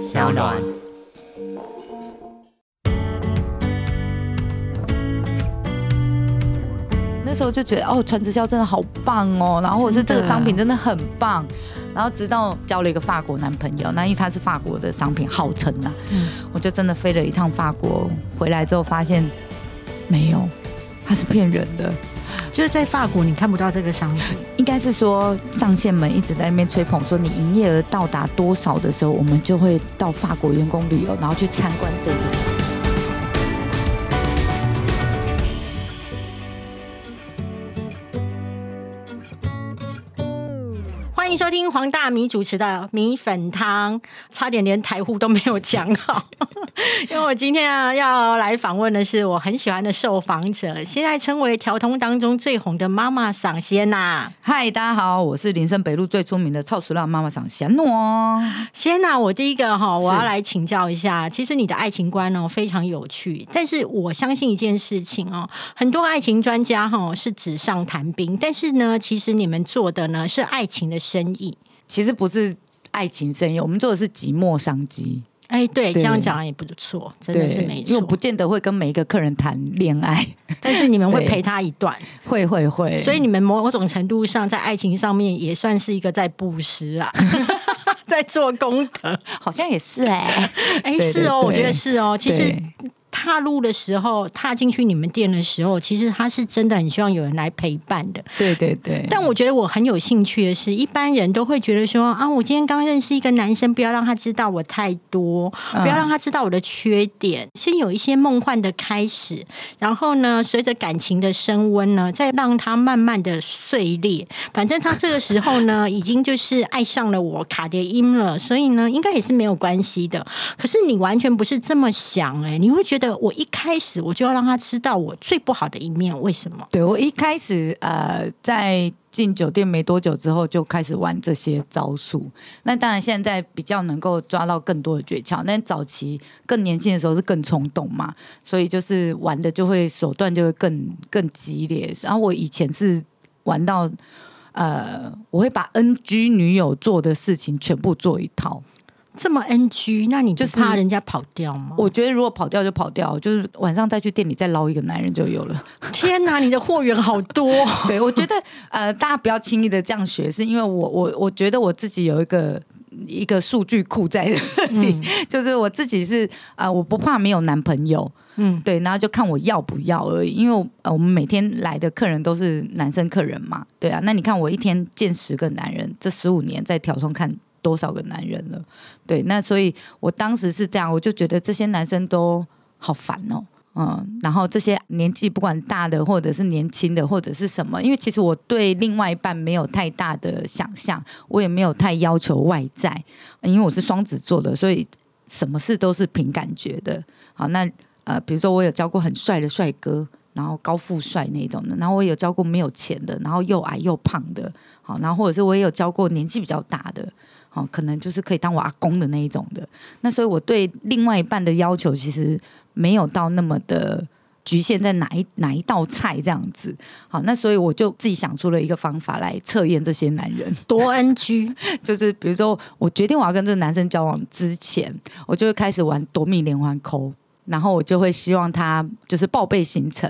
小暖。那时候就觉得哦，传直销真的好棒哦，然后或者是这个商品真的很棒，然后直到交了一个法国男朋友，那因为他是法国的商品，号称啊，我就真的飞了一趟法国，回来之后发现没有，他是骗人的。就是在法国你看不到这个商品，应该是说上线们一直在那边吹捧，说你营业额到达多少的时候，我们就会到法国员工旅游，然后去参观这里。欢迎收听黄大米主持的米粉汤，差点连台呼都没有讲好，因为我今天啊要来访问的是我很喜欢的受访者，现在称为调通当中最红的妈妈赏仙呐。嗨，大家好，我是林森北路最出名的超熟辣妈妈赏仙诺。仙呐，我第一个哈，我要来请教一下，其实你的爱情观哦非常有趣，但是我相信一件事情哦，很多爱情专家哈是纸上谈兵，但是呢，其实你们做的呢是爱情的生。生意其实不是爱情生意，我们做的是寂寞商机。哎，对，这样讲也不错，真的是没错。因为不见得会跟每一个客人谈恋爱，但是你们会陪他一段，会会会。所以你们某种程度上在爱情上面也算是一个在布施啊，在做功德，好像也是哎，哎是哦，我觉得是哦，其实。踏入的时候，踏进去你们店的时候，其实他是真的很希望有人来陪伴的。对对对。但我觉得我很有兴趣的是，一般人都会觉得说啊，我今天刚认识一个男生，不要让他知道我太多，不要让他知道我的缺点，先有一些梦幻的开始，然后呢，随着感情的升温呢，再让他慢慢的碎裂。反正他这个时候呢，已经就是爱上了我卡蝶音了，所以呢，应该也是没有关系的。可是你完全不是这么想，哎，你会觉得。我一开始我就要让他知道我最不好的一面，为什么？对我一开始呃，在进酒店没多久之后就开始玩这些招数。那当然现在比较能够抓到更多的诀窍，但早期更年轻的时候是更冲动嘛，所以就是玩的就会手段就会更更激烈。然后我以前是玩到呃，我会把 NG 女友做的事情全部做一套。这么 NG，那你就是怕人家跑掉吗？我觉得如果跑掉就跑掉，就是晚上再去店里再捞一个男人就有了。天哪，你的货源好多！对，我觉得呃，大家不要轻易的这样学，是因为我我我觉得我自己有一个一个数据库在这里，就是我自己是啊，我不怕没有男朋友，嗯，对，然后就看我要不要而已。因为呃，我们每天来的客人都是男生客人嘛，对啊，那你看我一天见十个男人，这十五年在挑中看。多少个男人了？对，那所以我当时是这样，我就觉得这些男生都好烦哦，嗯，然后这些年纪不管大的或者是年轻的或者是什么，因为其实我对另外一半没有太大的想象，我也没有太要求外在，因为我是双子座的，所以什么事都是凭感觉的。好，那呃，比如说我有教过很帅的帅哥。然后高富帅那种的，然后我有教过没有钱的，然后又矮又胖的，好，然后或者是我也有教过年纪比较大的，好，可能就是可以当我阿公的那一种的。那所以我对另外一半的要求其实没有到那么的局限在哪一哪一道菜这样子。好，那所以我就自己想出了一个方法来测验这些男人 多 NG，就是比如说我决定我要跟这个男生交往之前，我就会开始玩夺命连环扣。然后我就会希望他就是报备行程，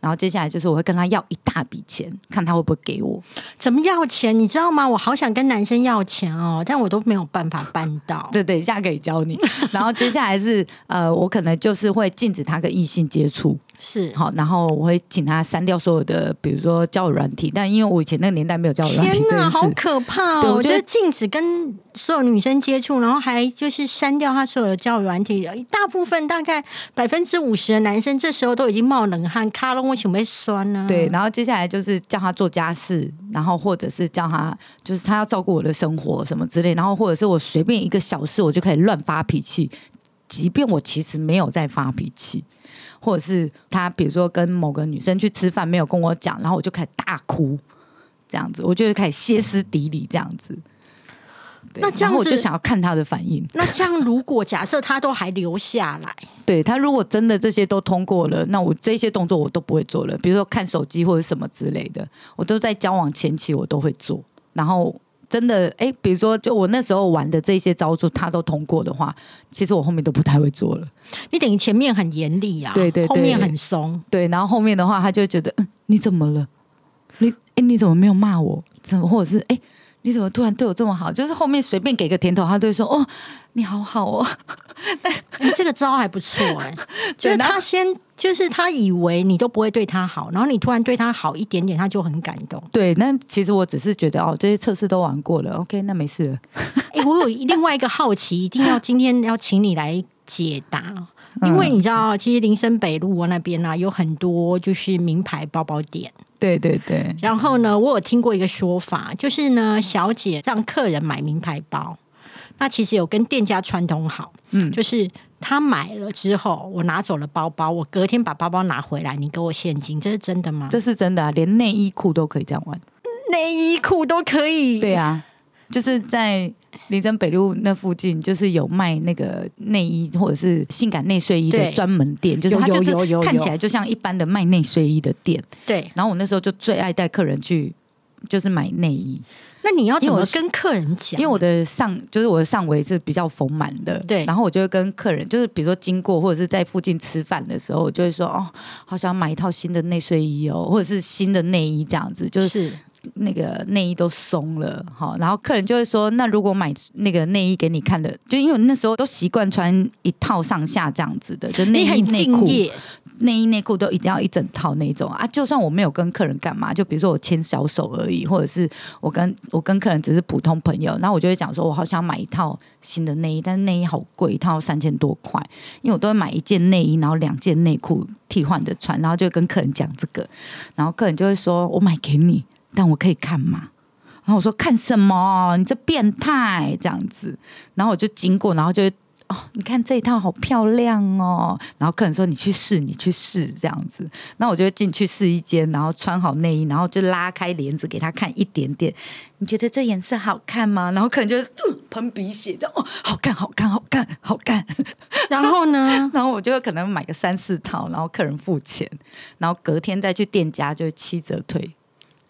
然后接下来就是我会跟他要一大笔钱，看他会不会给我。怎么要钱？你知道吗？我好想跟男生要钱哦，但我都没有办法办到。对等一下可以教你。然后接下来是呃，我可能就是会禁止他跟异性接触。是好，然后我会请他删掉所有的，比如说交友软体。但因为我以前那个年代没有交友软体，天哪，好可怕哦！我觉得禁止跟所有女生接触，然后还就是删掉他所有的交友软体。大部分大概百分之五十的男生这时候都已经冒冷汗，卡了我准备酸呢。对，然后接下来就是叫他做家事，然后或者是叫他就是他要照顾我的生活什么之类，然后或者是我随便一个小事我就可以乱发脾气，即便我其实没有在发脾气。或者是他，比如说跟某个女生去吃饭，没有跟我讲，然后我就开始大哭，这样子，我就会开始歇斯底里这样子。那这样我就想要看他的反应。那这样，如果假设他都还留下来，对他如果真的这些都通过了，那我这些动作我都不会做了。比如说看手机或者什么之类的，我都在交往前期我都会做，然后真的，哎，比如说，就我那时候玩的这些招数，他都通过的话，其实我后面都不太会做了。你等于前面很严厉啊，对对，后面很松，对，然后后面的话，他就觉得，嗯，你怎么了？你，哎，你怎么没有骂我？怎么，或者是，哎，你怎么突然对我这么好？就是后面随便给个甜头，他都会说，哦，你好好哦。但这个招还不错哎，就是他先，就是他以为你都不会对他好，然后你突然对他好一点点，他就很感动。对，那其实我只是觉得哦，这些测试都玩过了，OK，那没事。哎，我有另外一个好奇，一定要今天要请你来解答，因为你知道，其实林森北路那边呢有很多就是名牌包包店。对对对。然后呢，我有听过一个说法，就是呢，小姐让客人买名牌包。那其实有跟店家串通好，嗯，就是他买了之后，我拿走了包包，我隔天把包包拿回来，你给我现金，这是真的吗？这是真的啊，连内衣裤都可以这样玩，内衣裤都可以。对啊，就是在林森北路那附近，就是有卖那个内衣或者是性感内睡衣的专门店，就是它就是看起来就像一般的卖内睡衣的店。对，然后我那时候就最爱带客人去，就是买内衣。那你要怎么跟客人讲？因为我的上就是我的上围是比较丰满的，对。然后我就会跟客人，就是比如说经过或者是在附近吃饭的时候，我就会说：“哦，好想买一套新的内睡衣哦，或者是新的内衣这样子。”就是那个内衣都松了，好。然后客人就会说：“那如果买那个内衣给你看的，就因为那时候都习惯穿一套上下这样子的，就内衣内裤。”内衣内裤都一定要一整套那种啊！就算我没有跟客人干嘛，就比如说我牵小手而已，或者是我跟我跟客人只是普通朋友，那我就会讲说，我好想买一套新的内衣，但是内衣好贵，一套三千多块，因为我都会买一件内衣，然后两件内裤替换着穿，然后就跟客人讲这个，然后客人就会说我买给你，但我可以看吗？然后我说看什么？你这变态这样子，然后我就经过，然后就。哦，你看这一套好漂亮哦！然后客人说：“你去试，你去试这样子。”那我就进去试衣间，然后穿好内衣，然后就拉开帘子给他看一点点。你觉得这颜色好看吗？然后客人就喷鼻血，这样哦，好看，好看，好看，好看。然后呢？然后我就可能买个三四套，然后客人付钱，然后隔天再去店家就七折退，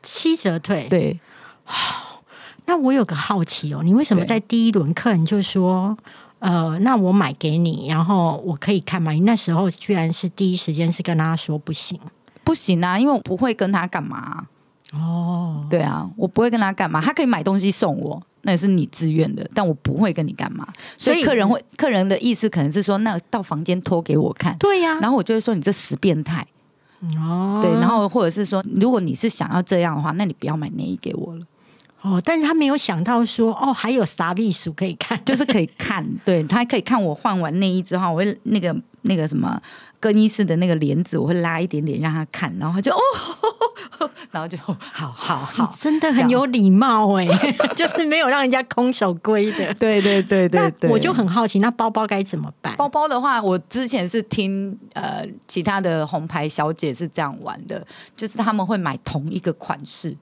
七折退。对。那我有个好奇哦，你为什么在第一轮客人就说？呃，那我买给你，然后我可以看吗？你那时候居然是第一时间是跟他说不行，不行啊，因为我不会跟他干嘛。哦，对啊，我不会跟他干嘛，他可以买东西送我，那也是你自愿的，但我不会跟你干嘛。所以客人会，客人的意思可能是说，那到房间脱给我看。对呀，然后我就会说你这死变态。哦，对，然后或者是说，如果你是想要这样的话，那你不要买内衣给我了。哦，但是他没有想到说，哦，还有啥秘书可以看，就是可以看，对他可以看我换完内衣之后，我会那个那个什么更衣室的那个帘子，我会拉一点点让他看，然后他就哦，然后就好好好，真的很有礼貌哎，就是没有让人家空手归的，对对对对对，我就很好奇，那包包该怎么办？包包的话，我之前是听呃其他的红牌小姐是这样玩的，就是他们会买同一个款式。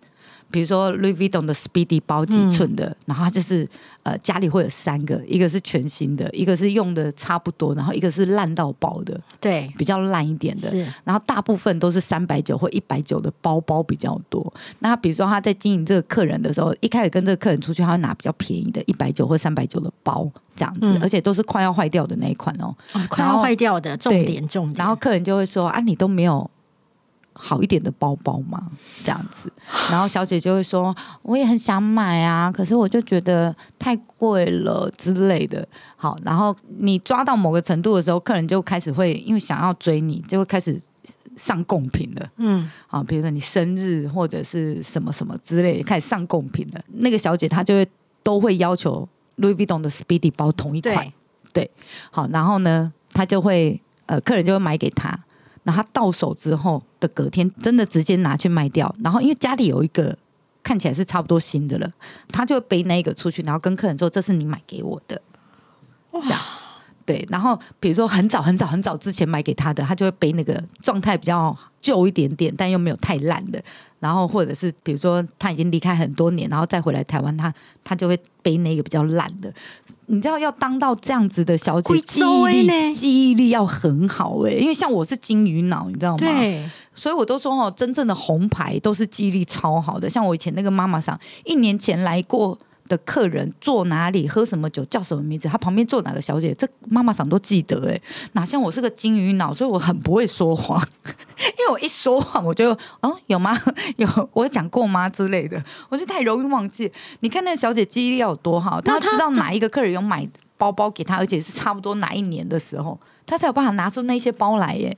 比如说 Louis Vuitton 的 Speedy 包几寸的，然后就是呃家里会有三个，一个是全新的，一个是用的差不多，然后一个是烂到爆的，对，比较烂一点的。是，然后大部分都是三百九或一百九的包包比较多。那比如说他在经营这个客人的时候，一开始跟这个客人出去，他会拿比较便宜的，一百九或三百九的包这样子，而且都是快要坏掉的那一款哦，快要坏掉的，重点重点。然后客人就会说啊，你都没有。好一点的包包吗？这样子，然后小姐就会说：“我也很想买啊，可是我就觉得太贵了之类的。”好，然后你抓到某个程度的时候，客人就开始会因为想要追你，就会开始上贡品了。嗯，啊，比如说你生日或者是什么什么之类，开始上贡品了。那个小姐她就会都会要求 Louis Vuitton 的 Speedy 包同一款，对，好，然后呢，她就会呃，客人就会买给他。然后他到手之后的隔天，真的直接拿去卖掉。然后因为家里有一个看起来是差不多新的了，他就背那个出去，然后跟客人说：“这是你买给我的。”这样对。然后比如说很早很早很早之前买给他的，他就会背那个状态比较旧一点点，但又没有太烂的。然后或者是比如说他已经离开很多年，然后再回来台湾，他他就会背那个比较烂的。你知道要当到这样子的小姐，记忆力记忆力要很好哎，因为像我是金鱼脑，你知道吗？对，所以我都说哦，真正的红牌都是记忆力超好的。像我以前那个妈妈桑，一年前来过的客人坐哪里、喝什么酒、叫什么名字，他旁边坐哪个小姐，这妈妈桑都记得哎，哪像我是个金鱼脑，所以我很不会说谎，因为我一说谎，我就哦 有吗？有我讲过吗之类的，我就太容易忘记。你看那个小姐记忆力有多好，她知道哪一个客人有买包包给她，而且是差不多哪一年的时候，她才有办法拿出那些包来耶。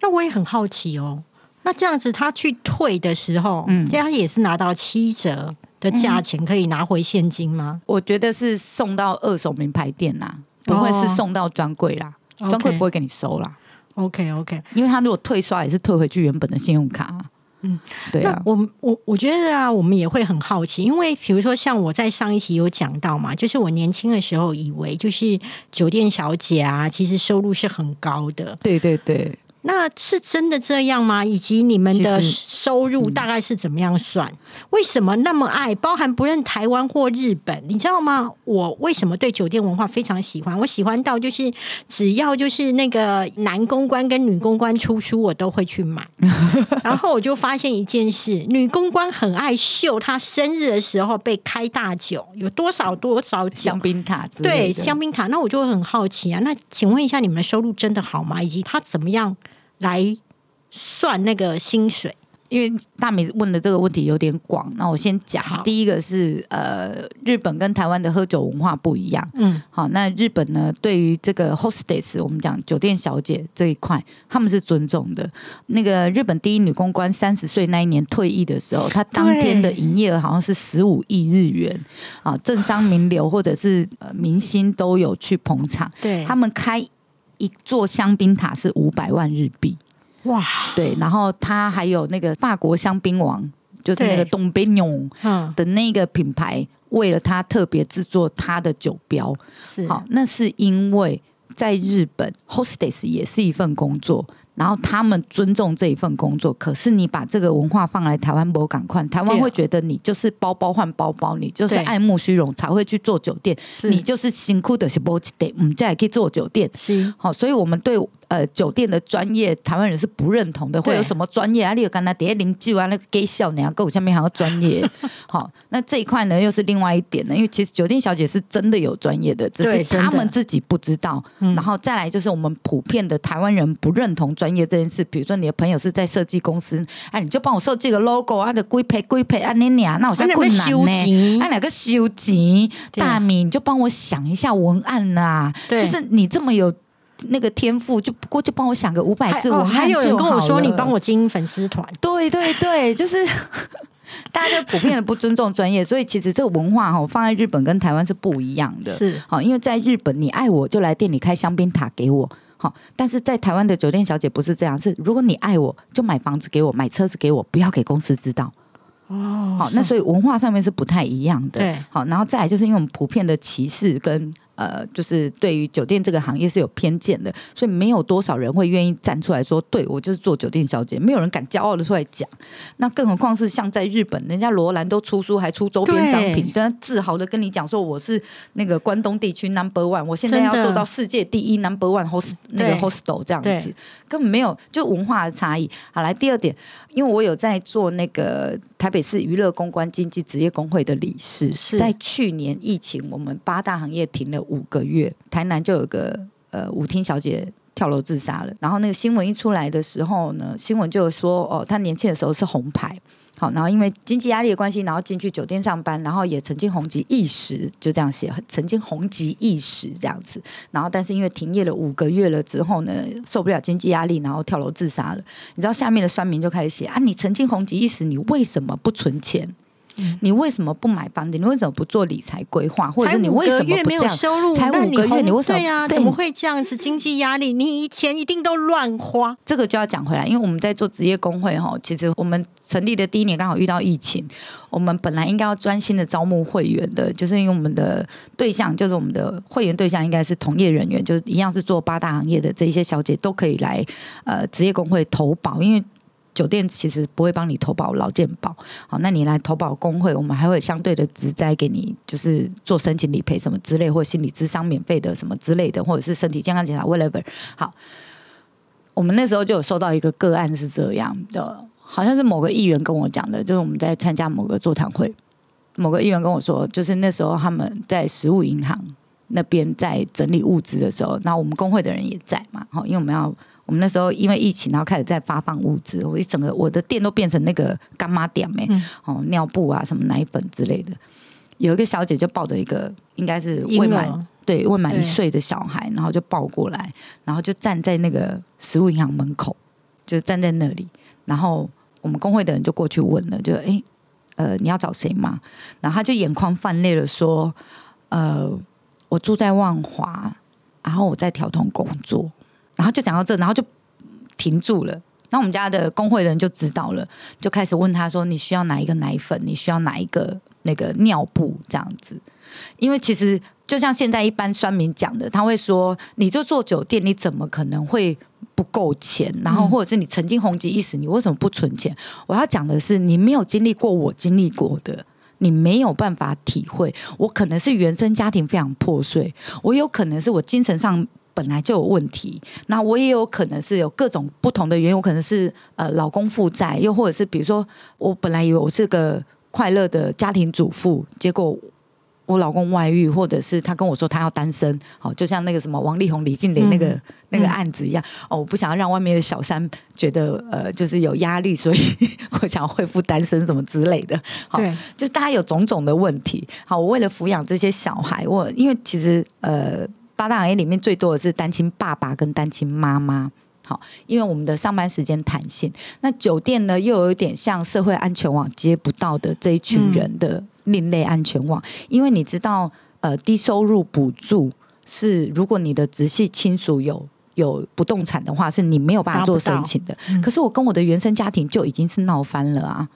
那我也很好奇哦，那这样子他去退的时候，嗯，他也是拿到七折。的价钱可以拿回现金吗？我觉得是送到二手名牌店啦，不会是送到专柜啦，专柜不会给你收啦。OK OK，因为他如果退刷也是退回去原本的信用卡。嗯，对啊。我我我觉得啊，我们也会很好奇，因为比如说像我在上一集有讲到嘛，就是我年轻的时候以为就是酒店小姐啊，其实收入是很高的。对对对。那是真的这样吗？以及你们的收入大概是怎么样算？为什么那么爱？包含不认台湾或日本，你知道吗？我为什么对酒店文化非常喜欢？我喜欢到就是只要就是那个男公关跟女公关出书，我都会去买。然后我就发现一件事：女公关很爱秀她生日的时候被开大酒，有多少多少香槟塔？对，香槟塔。那我就很好奇啊。那请问一下，你们的收入真的好吗？以及他怎么样？来算那个薪水，因为大美问的这个问题有点广，那我先讲。第一个是呃，日本跟台湾的喝酒文化不一样。嗯，好，那日本呢，对于这个 hostess，我们讲酒店小姐这一块，他们是尊重的。那个日本第一女公关三十岁那一年退役的时候，她当天的营业额好像是十五亿日元啊，政商名流或者是呃明星都有去捧场。对他们开。一座香槟塔是五百万日币，哇！对，然后他还有那个法国香槟王，就是那个东贝纽的那个品牌，为了他特别制作他的酒标。是好，那是因为在日本，hostess 也是一份工作。然后他们尊重这一份工作，可是你把这个文化放来台湾，不赶快，台湾会觉得你就是包包换包包，你就是爱慕虚荣才会去做酒店，你就是辛苦的是不值得，嗯，这也可以做酒店，是好，所以我们对。呃，酒店的专业，台湾人是不认同的。会有什么专业啊？你有刚才底下邻居啊，那个给笑，你要跟我下面还要专业。好，那这一块呢，又是另外一点呢。因为其实酒店小姐是真的有专业的，只是他们自己不知道。然后再来就是我们普遍的台湾人不认同专业这件事。比如说你的朋友是在设计公司，哎，你就帮我设计个 logo 啊，的规配规配啊，你俩那我现在困难呢。啊，哪个修集大米，你就帮我想一下文案呐。就是你这么有。那个天赋就不过就帮我想个五百字，我还有人跟我说你帮我经营粉丝团，对对对，就是 大家就普遍的不尊重专业，所以其实这个文化哈放在日本跟台湾是不一样的，是。好，因为在日本你爱我就来店里开香槟塔给我，好，但是在台湾的酒店小姐不是这样，是如果你爱我就买房子给我，买车子给我，不要给公司知道。哦，好，那所以文化上面是不太一样的，对，好，然后再来就是因为我们普遍的歧视跟。呃，就是对于酒店这个行业是有偏见的，所以没有多少人会愿意站出来说，对我就是做酒店小姐，没有人敢骄傲的出来讲。那更何况是像在日本，人家罗兰都出书，还出周边商品，真自豪的跟你讲说，我是那个关东地区 number one，我现在要做到世界第一 number one host 那个 hostel 这样子，根本没有就文化的差异。好，来第二点，因为我有在做那个台北市娱乐公关经济职业工会的理事，是在去年疫情，我们八大行业停了。五个月，台南就有个呃舞厅小姐跳楼自杀了。然后那个新闻一出来的时候呢，新闻就说哦，她年轻的时候是红牌，好，然后因为经济压力的关系，然后进去酒店上班，然后也曾经红极一时，就这样写，曾经红极一时这样子。然后但是因为停业了五个月了之后呢，受不了经济压力，然后跳楼自杀了。你知道下面的酸民就开始写啊，你曾经红极一时，你为什么不存钱？你为什么不买房子？你为什么不做理财规划？或者你为什么没有收入？才五个月，你为什么？对呀，怎么会这样子？经济压力，你以前一定都乱花。这个就要讲回来，因为我们在做职业工会哈，其实我们成立的第一年刚好遇到疫情，我们本来应该要专心的招募会员的，就是因为我们的对象就是我们的会员对象应该是同业人员，就是一样是做八大行业的这一些小姐都可以来呃职业工会投保，因为。酒店其实不会帮你投保劳健保，好，那你来投保工会，我们还会相对的直灾给你，就是做申请理赔什么之类，或心理咨商免费的什么之类的，或者是身体健康检查，whatever。好，我们那时候就有收到一个个案是这样，的好像是某个议员跟我讲的，就是我们在参加某个座谈会。某个议员跟我说，就是那时候他们在食物银行那边在整理物资的时候，那我们工会的人也在嘛，好，因为我们要。我们那时候因为疫情，然后开始在发放物资，我一整个我的店都变成那个干妈店没哦，尿布啊，什么奶粉之类的。有一个小姐就抱着一个应该是未满对未满一岁的小孩，然后就抱过来，然后就站在那个食物银行门口，就站在那里。然后我们工会的人就过去问了，就哎呃你要找谁吗？然后他就眼眶泛泪了，说呃我住在万华，然后我在调通工作。然后就讲到这，然后就停住了。那我们家的工会人就知道了，就开始问他说：“你需要哪一个奶粉？你需要哪一个那个尿布？”这样子，因为其实就像现在一般酸民讲的，他会说：“你就做酒店，你怎么可能会不够钱？然后或者是你曾经红极一时，你为什么不存钱？”我要讲的是，你没有经历过我经历过的，你没有办法体会。我可能是原生家庭非常破碎，我有可能是我精神上。本来就有问题，那我也有可能是有各种不同的原因，我可能是呃老公负债，又或者是比如说我本来以为我是个快乐的家庭主妇，结果我老公外遇，或者是他跟我说他要单身，好，就像那个什么王力宏、李静蕾那个那个案子一样，哦，我不想要让外面的小三觉得呃就是有压力，所以我想要恢复单身什么之类的，对，就是大家有种种的问题，好，我为了抚养这些小孩，我因为其实呃。八大行业里面最多的是单亲爸爸跟单亲妈妈，好，因为我们的上班时间弹性。那酒店呢，又有一点像社会安全网接不到的这一群人的另类安全网，因为你知道，呃，低收入补助是如果你的直系亲属有有不动产的话，是你没有办法做申请的。可是我跟我的原生家庭就已经是闹翻了啊。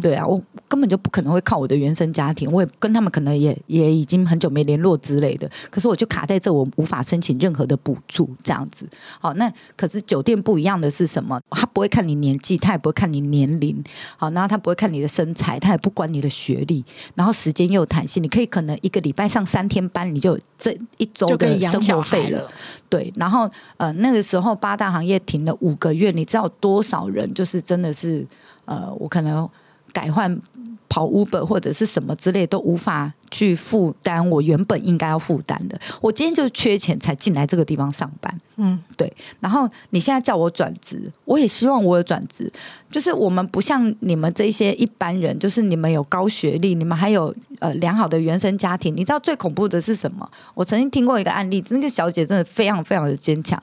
对啊，我根本就不可能会靠我的原生家庭，我也跟他们可能也也已经很久没联络之类的。可是我就卡在这，我无法申请任何的补助，这样子。好，那可是酒店不一样的是什么？他不会看你年纪，他也不会看你年龄。好，然后他不会看你的身材，他也不管你的学历。然后时间又有弹性，你可以可能一个礼拜上三天班，你就这一周的生活费了。对，然后呃那个时候八大行业停了五个月，你知道多少人就是真的是呃我可能。改换跑 Uber 或者是什么之类都无法去负担我原本应该要负担的。我今天就缺钱才进来这个地方上班，嗯，对。然后你现在叫我转职，我也希望我有转职。就是我们不像你们这些一般人，就是你们有高学历，你们还有呃良好的原生家庭。你知道最恐怖的是什么？我曾经听过一个案例，那个小姐真的非常非常的坚强。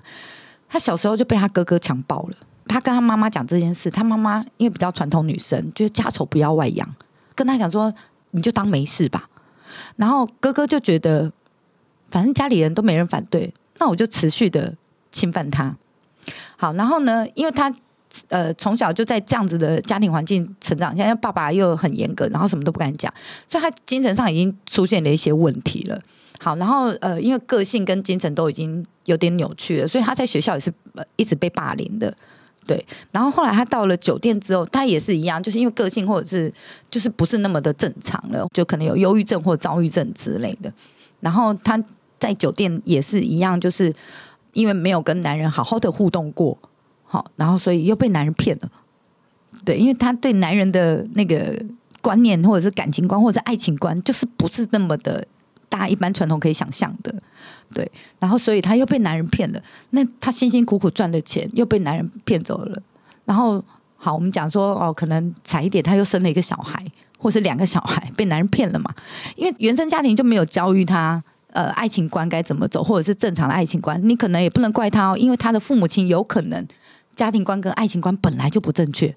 她小时候就被她哥哥强暴了。他跟他妈妈讲这件事，他妈妈因为比较传统女生，就是家丑不要外扬，跟他讲说你就当没事吧。然后哥哥就觉得，反正家里人都没人反对，那我就持续的侵犯他。好，然后呢，因为他呃从小就在这样子的家庭环境成长，现在爸爸又很严格，然后什么都不敢讲，所以他精神上已经出现了一些问题了。好，然后呃，因为个性跟精神都已经有点扭曲了，所以他在学校也是呃一直被霸凌的。对，然后后来他到了酒店之后，他也是一样，就是因为个性或者是就是不是那么的正常了，就可能有忧郁症或躁郁症之类的。然后他在酒店也是一样，就是因为没有跟男人好好的互动过，好，然后所以又被男人骗了。对，因为他对男人的那个观念或者是感情观或者是爱情观，就是不是那么的。大家一般传统可以想象的，对，然后所以他又被男人骗了，那他辛辛苦苦赚的钱又被男人骗走了，然后好，我们讲说哦，可能惨一点，他又生了一个小孩，或是两个小孩被男人骗了嘛，因为原生家庭就没有教育他，呃，爱情观该怎么走，或者是正常的爱情观，你可能也不能怪他哦，因为他的父母亲有可能家庭观跟爱情观本来就不正确。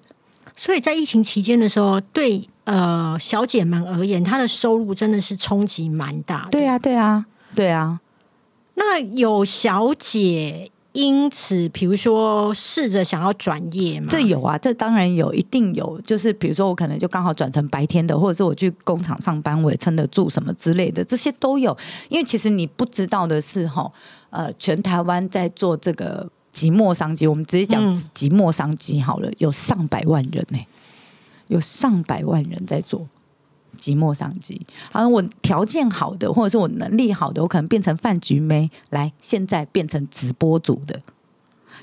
所以在疫情期间的时候，对呃小姐们而言，她的收入真的是冲击蛮大的。对啊，对啊，对啊。那有小姐因此，比如说试着想要转业吗？这有啊，这当然有，一定有。就是比如说，我可能就刚好转成白天的，或者是我去工厂上班，我也撑得住什么之类的，这些都有。因为其实你不知道的是，哈，呃，全台湾在做这个。即墨商机，我们直接讲即墨商机好了。有上百万人呢，有上百万人在做寂寞商机。好像我条件好的，或者是我能力好的，我可能变成饭局妹来，现在变成直播主的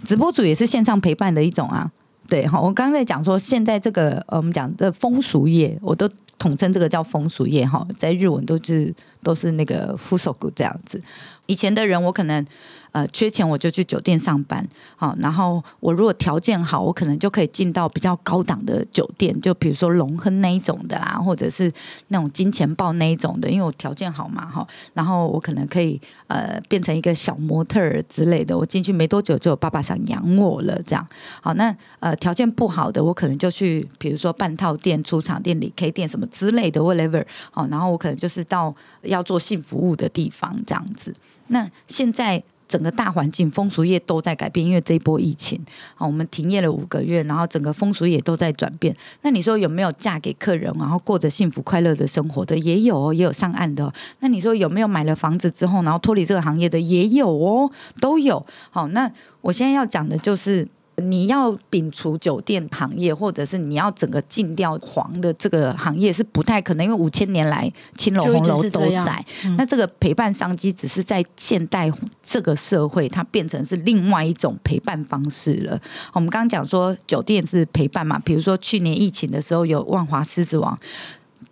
直播主也是线上陪伴的一种啊。对哈，我刚刚在讲说，现在这个，我们讲的风俗业，我都统称这个叫风俗业哈，在日文都是都是那个夫手这样子。以前的人，我可能。呃，缺钱我就去酒店上班，好，然后我如果条件好，我可能就可以进到比较高档的酒店，就比如说龙亨那一种的啦，或者是那种金钱豹那一种的，因为我条件好嘛，哈，然后我可能可以呃变成一个小模特儿之类的，我进去没多久就有爸爸想养我了，这样，好，那呃条件不好的，我可能就去比如说半套店、出厂店、理 K 店什么之类的，whatever，好，然后我可能就是到要做性服务的地方这样子，那现在。整个大环境风俗业都在改变，因为这一波疫情，好，我们停业了五个月，然后整个风俗业都在转变。那你说有没有嫁给客人，然后过着幸福快乐的生活的？也有哦，也有上岸的。那你说有没有买了房子之后，然后脱离这个行业的？也有哦，都有。好，那我现在要讲的就是。你要摒除酒店行业，或者是你要整个禁掉黄的这个行业是不太可能，因为五千年来青楼红楼都在。那这个陪伴商机只是在现代这个社会，它变成是另外一种陪伴方式了。我们刚刚讲说酒店是陪伴嘛，比如说去年疫情的时候有万华狮子王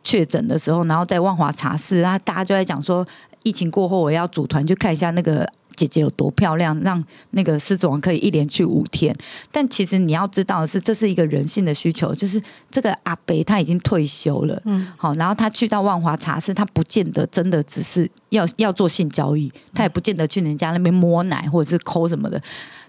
确诊的时候，然后在万华茶室啊，大家就在讲说疫情过后我要组团去看一下那个。姐姐有多漂亮，让那个狮子王可以一连去五天。但其实你要知道的是，这是一个人性的需求，就是这个阿北他已经退休了，嗯，好，然后他去到万华茶室，他不见得真的只是要要做性交易，他也不见得去人家那边摸奶或者是抠什么的，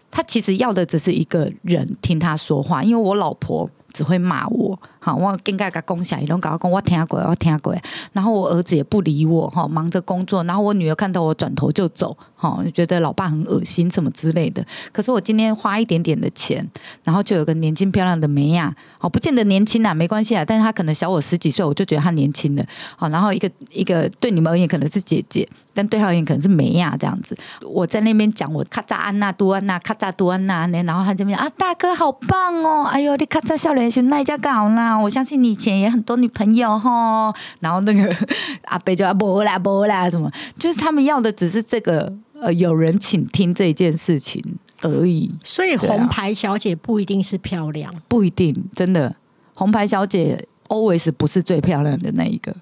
他其实要的只是一个人听他说话。因为我老婆只会骂我。好，我更加甲讲下，伊拢甲我讲，我听过，我听过。然后我儿子也不理我，哈，忙着工作。然后我女儿看到我转头就走，哈，就觉得老爸很恶心，什么之类的。可是我今天花一点点的钱，然后就有个年轻漂亮的梅亚，哦，不见得年轻啊，没关系啊，但是他可能小我十几岁，我就觉得他年轻的。好，然后一个一个对你们而言可能是姐姐，但对他而言可能是梅亚这样子。我在那边讲我卡扎安娜、杜安娜、卡扎杜安娜，然后他这边啊，大哥好棒哦，哎呦，你卡扎笑脸去那一家搞啦。我相信你以前也很多女朋友哈，然后那个 阿贝就阿波啦波啦什么，就是他们要的只是这个呃有人倾听这一件事情而已。所以红牌小姐不一定是漂亮，不一定真的红牌小姐 always 不是最漂亮的那一个，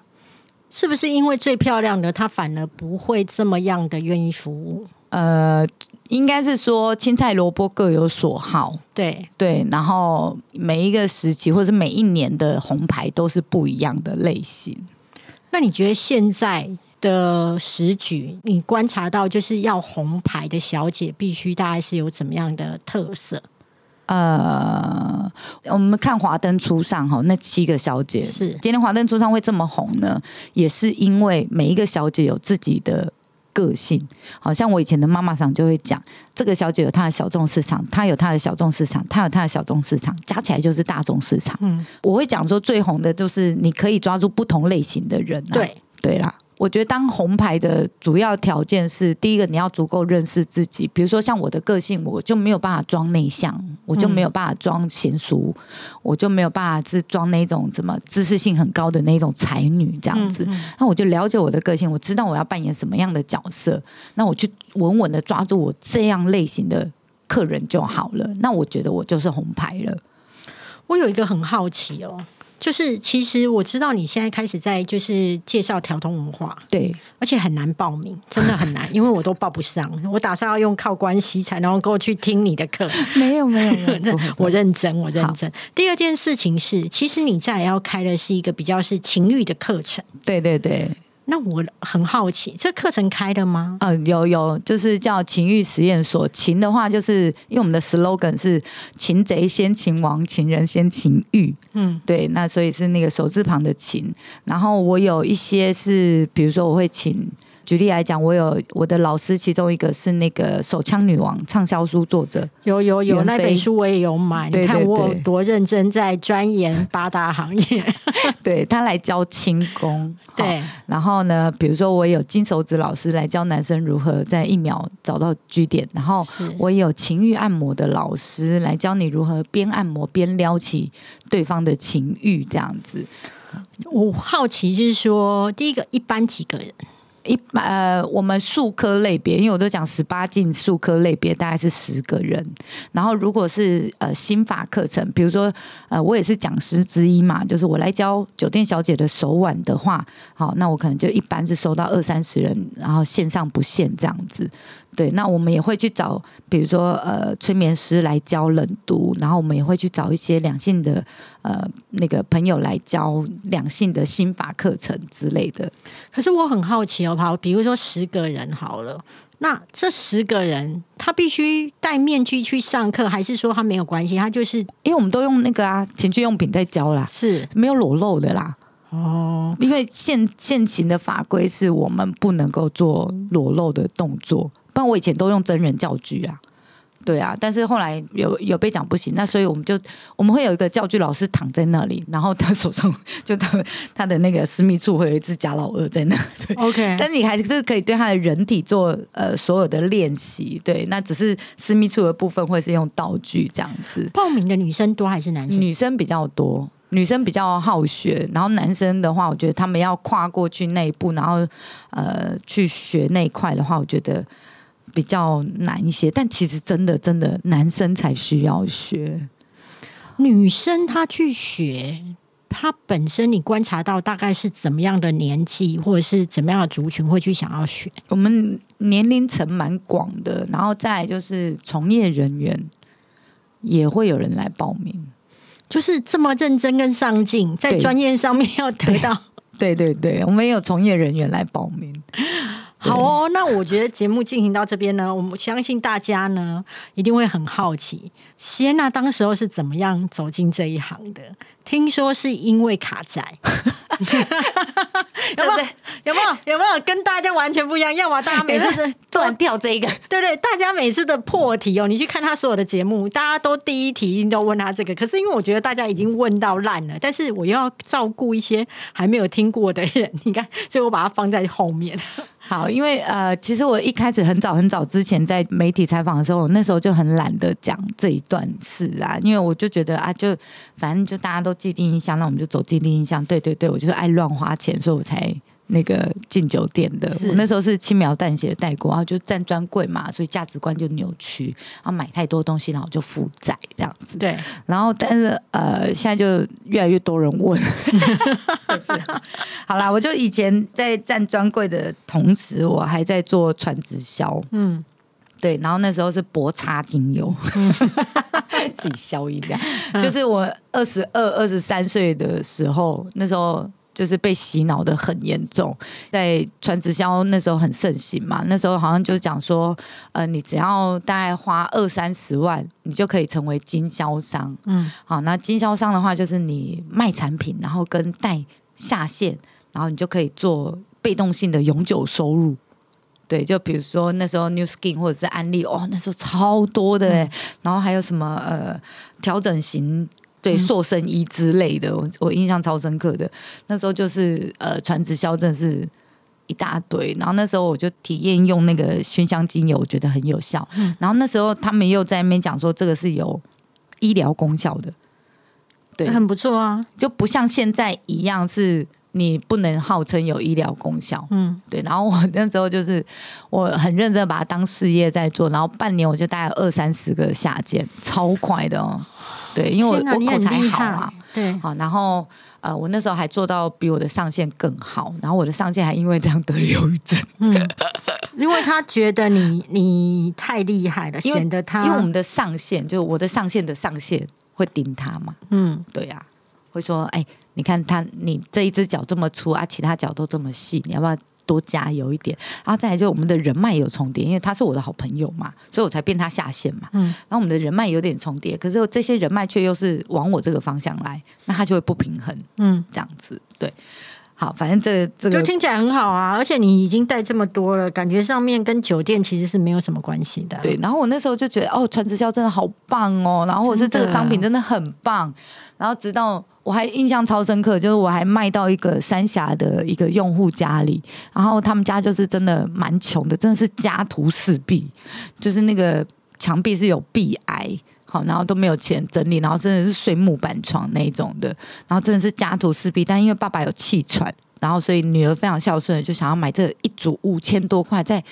是不是因为最漂亮的她反而不会这么样的愿意服务？呃。应该是说青菜萝卜各有所好，对对，然后每一个时期或者每一年的红牌都是不一样的类型。那你觉得现在的时局，你观察到就是要红牌的小姐必须大概是有怎么样的特色？呃，我们看华灯初上哈，那七个小姐是今天华灯初上会这么红呢，也是因为每一个小姐有自己的。个性，好像我以前的妈妈上就会讲，这个小姐有她的小众市场，她有她的小众市场，她有她的小众市场，加起来就是大众市场。嗯，我会讲说最红的就是你可以抓住不同类型的人。对，对啦。我觉得当红牌的主要条件是，第一个你要足够认识自己。比如说像我的个性，我就没有办法装内向，我就没有办法装娴熟，我就没有办法是装那种什么知识性很高的那种才女这样子。那我就了解我的个性，我知道我要扮演什么样的角色，那我去稳稳的抓住我这样类型的客人就好了。那我觉得我就是红牌了。我有一个很好奇哦。就是其实我知道你现在开始在就是介绍调通文化，对，而且很难报名，真的很难，因为我都报不上。我打算要用靠关系才能够去听你的课。没有没有 没有，我认真我认真。第二件事情是，其实你在要开的是一个比较是情欲的课程。对对对。那我很好奇，这课程开的吗？呃，有有，就是叫情欲实验所。情的话，就是因为我们的 slogan 是“擒贼先擒王，情人先情欲”。嗯，对，那所以是那个手字旁的情。然后我有一些是，比如说我会请。举例来讲，我有我的老师，其中一个是那个手枪女王畅销书作者，有有有那本书我也有买，你看我多认真在钻研八大行业。对他来教轻功，对，然后呢，比如说我有金手指老师来教男生如何在一秒找到居点，然后我有情欲按摩的老师来教你如何边按摩边撩起对方的情欲，这样子。我好奇就是说，第一个一般几个人？一般呃，我们数科类别，因为我都讲十八进数科类别大概是十个人，然后如果是呃心法课程，比如说呃我也是讲师之一嘛，就是我来教酒店小姐的手腕的话，好，那我可能就一般是收到二三十人，然后线上不限这样子。对，那我们也会去找，比如说呃，催眠师来教冷读，然后我们也会去找一些两性的呃那个朋友来教两性的心法课程之类的。可是我很好奇哦，好，比如说十个人好了，那这十个人他必须戴面具去上课，还是说他没有关系？他就是因为我们都用那个啊情趣用品在教啦，是没有裸露的啦。哦，因为现现行的法规是我们不能够做裸露的动作。不然我以前都用真人教具啊，对啊，但是后来有有被讲不行，那所以我们就我们会有一个教具老师躺在那里，然后他手上 就他他的那个私密处会有一只假老二在那，对，OK，但是你还是可以对他的人体做呃所有的练习，对，那只是私密处的部分会是用道具这样子。报名的女生多还是男生？女生比较多。女生比较好学，然后男生的话，我觉得他们要跨过去那一步，然后呃去学那一块的话，我觉得。比较难一些，但其实真的真的男生才需要学，女生她去学，她本身你观察到大概是怎么样的年纪，或者是怎么样的族群会去想要学？我们年龄层蛮广的，然后再就是从业人员也会有人来报名，就是这么认真跟上进，在专业上面要得到，对对对，我们有从业人员来报名。好哦，那我觉得节目进行到这边呢，我们相信大家呢一定会很好奇，谢娜当时候是怎么样走进这一行的？听说是因为卡债，有没有？有没有？有没有跟大家完全不一样？要么大家每次 的断掉这一个，对对，大家每次的破题哦，你去看他所有的节目，大家都第一题都问他这个，可是因为我觉得大家已经问到烂了，但是我又要照顾一些还没有听过的人，你看，所以我把它放在后面。好，因为呃，其实我一开始很早很早之前在媒体采访的时候，我那时候就很懒得讲这一段事啊，因为我就觉得啊，就反正就大家都既定印象，那我们就走既定印象。对对对，我就是爱乱花钱，所以我才。那个进酒店的，我那时候是轻描淡写的带过，然后就站专柜嘛，所以价值观就扭曲，然后买太多东西，然后就负债这样子。对，然后但是呃，现在就越来越多人问。好啦，我就以前在站专柜的同时，我还在做传直销。嗯，对，然后那时候是薄差精油，自己消音的，就是我二十二、二十三岁的时候，那时候。就是被洗脑的很严重，在传直销那时候很盛行嘛，那时候好像就是讲说，呃，你只要大概花二三十万，你就可以成为经销商。嗯，好，那经销商的话，就是你卖产品，然后跟带下线，然后你就可以做被动性的永久收入。对，就比如说那时候 New Skin 或者是安利，哦，那时候超多的哎，然后还有什么呃调整型。对塑身衣之类的，我我印象超深刻的。那时候就是呃，传直销真的是一大堆。然后那时候我就体验用那个熏香精油，我觉得很有效。然后那时候他们又在那边讲说，这个是有医疗功效的，对，很不错啊，就不像现在一样是。你不能号称有医疗功效，嗯，对。然后我那时候就是我很认真把它当事业在做，然后半年我就大概二三十个下件，超快的哦。对，因为我我口才好啊，对，好。然后呃，我那时候还做到比我的上线更好，然后我的上线还因为这样得了忧郁症，嗯，因为他觉得你你太厉害了，显得他因为我们的上线就我的上线的上线会盯他嘛，嗯，对呀，会说哎。你看他，你这一只脚这么粗啊，其他脚都这么细，你要不要多加油一点？然后再来就我们的人脉有重叠，因为他是我的好朋友嘛，所以我才变他下线嘛。嗯，然后我们的人脉有点重叠，可是这些人脉却又是往我这个方向来，那他就会不平衡。嗯，这样子对。好，反正这这个就听起来很好啊，而且你已经带这么多了，感觉上面跟酒店其实是没有什么关系的。对，然后我那时候就觉得哦，传直销真的好棒哦，然后或者是这个商品真的很棒，然后直到。我还印象超深刻，就是我还卖到一个三峡的一个用户家里，然后他们家就是真的蛮穷的，真的是家徒四壁，就是那个墙壁是有壁癌，好，然后都没有钱整理，然后真的是睡木板床那一种的，然后真的是家徒四壁。但因为爸爸有气喘，然后所以女儿非常孝顺，就想要买这一组五千多块，在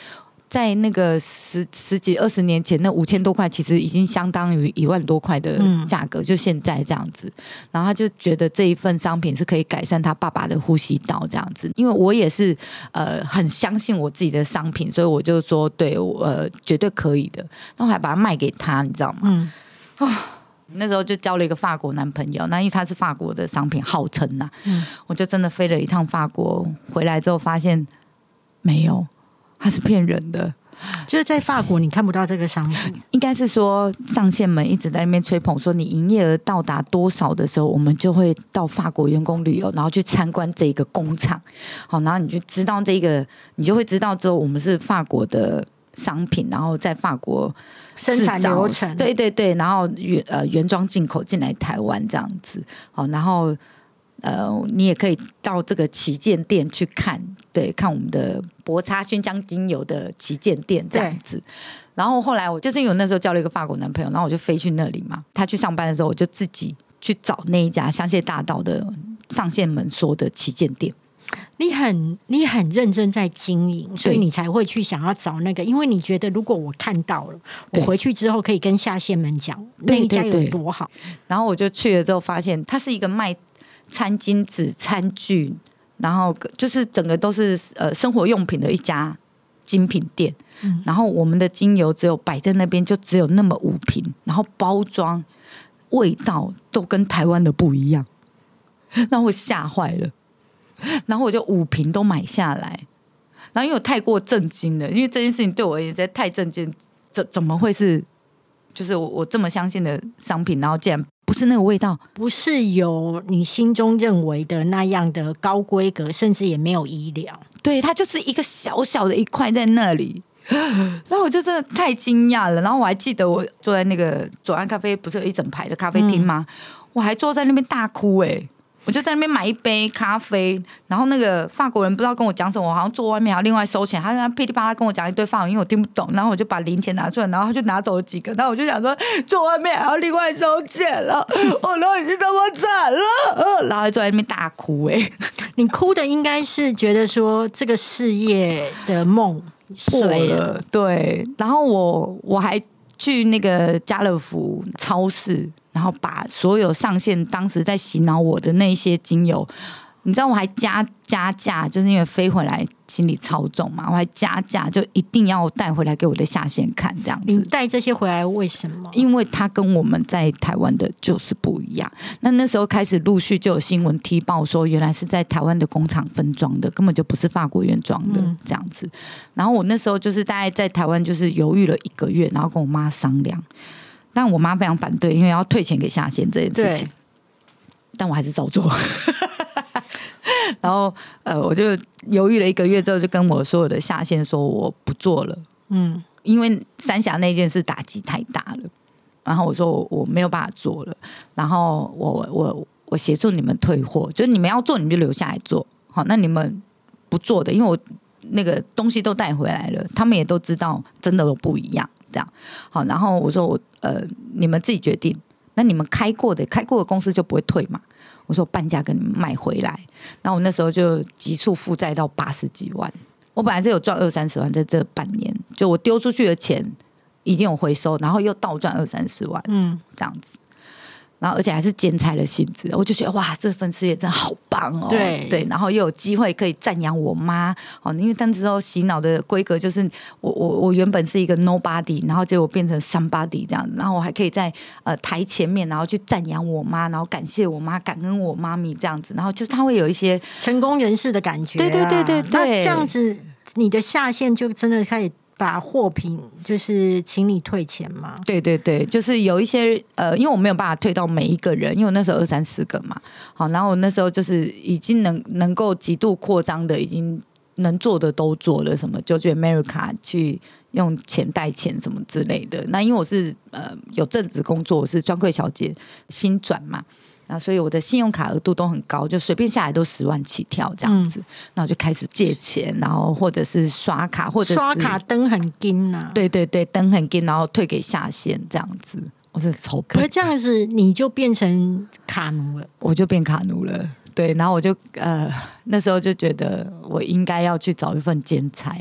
在那个十十几二十年前，那五千多块其实已经相当于一万多块的价格，就现在这样子。然后他就觉得这一份商品是可以改善他爸爸的呼吸道这样子。因为我也是呃很相信我自己的商品，所以我就说对我呃绝对可以的。然后还把它卖给他，你知道吗？嗯啊。那时候就交了一个法国男朋友，那因为他是法国的商品，号称呐，我就真的飞了一趟法国，回来之后发现没有，他是骗人的，就是在法国你看不到这个商品，应该是说上线们一直在那边吹捧，说你营业额到达多少的时候，我们就会到法国员工旅游，然后去参观这个工厂，好，然后你就知道这个，你就会知道之后我们是法国的。商品，然后在法国生产流程，对对对，然后原呃原装进口进来台湾这样子，好，然后呃你也可以到这个旗舰店去看，对，看我们的博差熏香精油的旗舰店这样子。然后后来我就是因为那时候交了一个法国男朋友，然后我就飞去那里嘛。他去上班的时候，我就自己去找那一家香榭大道的上线门说的旗舰店。你很你很认真在经营，所以你才会去想要找那个，因为你觉得如果我看到了，我回去之后可以跟下线们讲那一家有多好。然后我就去了之后，发现它是一个卖餐巾纸、餐具，然后就是整个都是呃生活用品的一家精品店。然后我们的精油只有摆在那边，就只有那么五瓶，然后包装味道都跟台湾的不一样，那我吓坏了。然后我就五瓶都买下来，然后因为我太过震惊了，因为这件事情对我也在太震惊，怎怎么会是，就是我我这么相信的商品，然后竟然不是那个味道，不是有你心中认为的那样的高规格，甚至也没有医疗，对，它就是一个小小的一块在那里，然后我就真的太惊讶了。然后我还记得我坐在那个左岸咖啡，不是有一整排的咖啡厅吗？我还坐在那边大哭哎。我就在那边买一杯咖啡，然后那个法国人不知道跟我讲什么，我好像坐外面还要另外收钱，他在噼里啪啦跟我讲一堆法文，因为我听不懂，然后我就把零钱拿出来，然后他就拿走了几个，然后我就想说坐外面还要另外收钱了，我都已经这么惨了，然后坐在那边大哭哎，你哭的应该是觉得说这个事业的梦破了，对，然后我我还去那个家乐福超市。然后把所有上线当时在洗脑我的那些精油，你知道我还加加价，就是因为飞回来心里超重嘛，我还加价，就一定要带回来给我的下线看这样子。你带这些回来为什么？因为它跟我们在台湾的就是不一样。那那时候开始陆续就有新闻踢爆说，原来是在台湾的工厂分装的，根本就不是法国原装的这样子。然后我那时候就是大概在台湾就是犹豫了一个月，然后跟我妈商量。但我妈非常反对，因为要退钱给下线这件事情。但我还是照做。然后呃，我就犹豫了一个月之后，就跟我所有的下线说我不做了。嗯，因为三峡那件事打击太大了。然后我说我我没有办法做了。然后我我我协助你们退货，就是你们要做你们就留下来做。好，那你们不做的，因为我那个东西都带回来了，他们也都知道真的都不一样。这样好，然后我说我呃，你们自己决定。那你们开过的开过的公司就不会退嘛？我说半价给你们买回来。然后我那时候就急速负债到八十几万。我本来是有赚二三十万，在这半年，就我丢出去的钱已经有回收，然后又倒赚二三十万，嗯，这样子。然后，而且还是兼差的性质，我就觉得哇，这份事业真的好棒哦！对对，然后又有机会可以赞扬我妈哦，因为当时候洗脑的规格就是我我我原本是一个 nobody，然后结果变成 somebody 这样子，然后我还可以在呃台前面，然后去赞扬我妈，然后感谢我妈，感恩我妈咪这样子，然后就是他会有一些成功人士的感觉，对对对对对，那这样子你的下线就真的开始。把货品就是请你退钱吗？对对对，就是有一些呃，因为我没有办法退到每一个人，因为我那时候二三十个嘛，好，然后我那时候就是已经能能够极度扩张的，已经能做的都做了，什么就去 America 去用钱代钱什么之类的。那因为我是呃有正职工作，我是专柜小姐，新转嘛。啊，所以我的信用卡额度都很高，就随便下来都十万起跳这样子。那我就开始借钱，然后或者是刷卡，或者刷卡登很金呐。对对对，灯很金，然后退给下线这样子。我是超可是这样子你就变成卡奴了，我就变卡奴了。对，然后我就呃那时候就觉得我应该要去找一份兼差。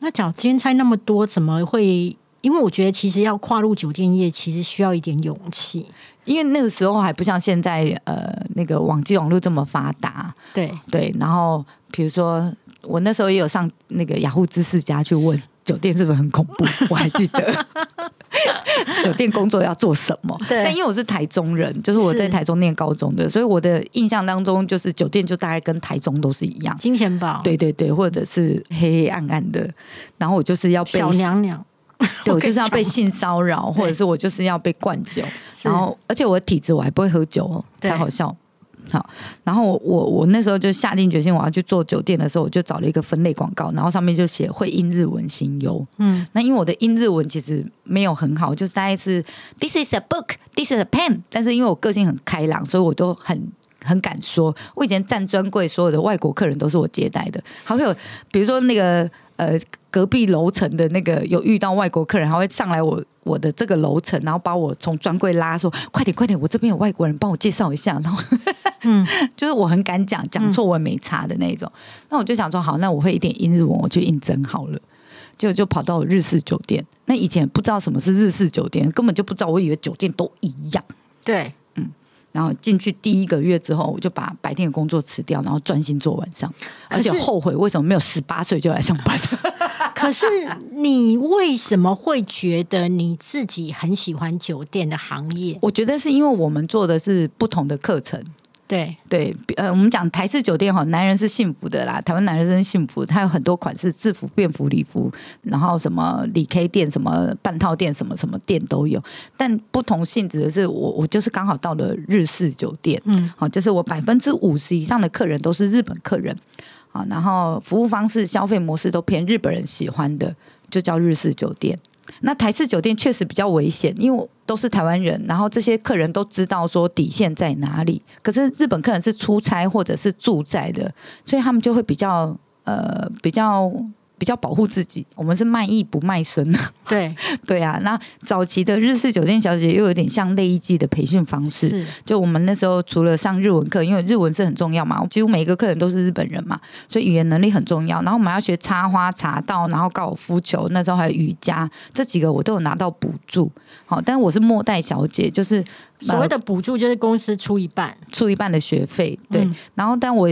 那找兼差那么多，怎么会？因为我觉得其实要跨入酒店业，其实需要一点勇气。因为那个时候还不像现在呃那个网际网络这么发达。对对，然后比如说我那时候也有上那个雅虎知识家去问酒店是不是很恐怖，我还记得 酒店工作要做什么。对但因为我是台中人，就是我在是台中念高中的，所以我的印象当中就是酒店就大概跟台中都是一样。金钱豹，对对对，或者是黑黑暗暗的，然后我就是要被小娘娘，对我就是要被性骚扰，或者是我就是要被灌酒，然后而且我的体质我还不会喝酒哦，才好笑。好，然后我我我那时候就下定决心我要去做酒店的时候，我就找了一个分类广告，然后上面就写会英日文行优。嗯，那因为我的英日文其实没有很好，就是大概是 This is a book, this is a pen，但是因为我个性很开朗，所以我都很。很敢说，我以前站专柜，所有的外国客人都是我接待的，还会有比如说那个呃隔壁楼层的那个有遇到外国客人，还会上来我我的这个楼层，然后把我从专柜拉说快点快点，我这边有外国人，帮我介绍一下。然后嗯，就是我很敢讲，讲错我也没差的那种。那我就想说，好，那我会一点英日文，我去应征好了。结果就跑到日式酒店，那以前不知道什么是日式酒店，根本就不知道，我以为酒店都一样。对，然后进去第一个月之后，我就把白天的工作辞掉，然后专心做晚上，而且后悔为什么没有十八岁就来上班。可是你为什么会觉得你自己很喜欢酒店的行业？我觉得是因为我们做的是不同的课程。对，对，呃，我们讲台式酒店哈，男人是幸福的啦，台湾男人真幸福，他有很多款式，制服、便服、礼服，然后什么理 K 店、什么半套店、什么什么店都有。但不同性质的是，我我就是刚好到了日式酒店，嗯，好，就是我百分之五十以上的客人都是日本客人，啊，然后服务方式、消费模式都偏日本人喜欢的，就叫日式酒店。那台式酒店确实比较危险，因为都是台湾人，然后这些客人都知道说底线在哪里。可是日本客人是出差或者是住在的，所以他们就会比较呃比较比较保护自己。我们是卖艺不卖身，对，对啊。那早期的日式酒店小姐又有点像内衣季的培训方式，就我们那时候除了上日文课，因为日文是很重要嘛，几乎每一个客人都是日本人嘛，所以语言能力很重要。然后我们要学插花、茶道，然后高尔夫球，那时候还有瑜伽，这几个我都有拿到补助。好，但我是末代小姐，就是所谓的补助就是公司出一半，出一半的学费，对。嗯然后，但我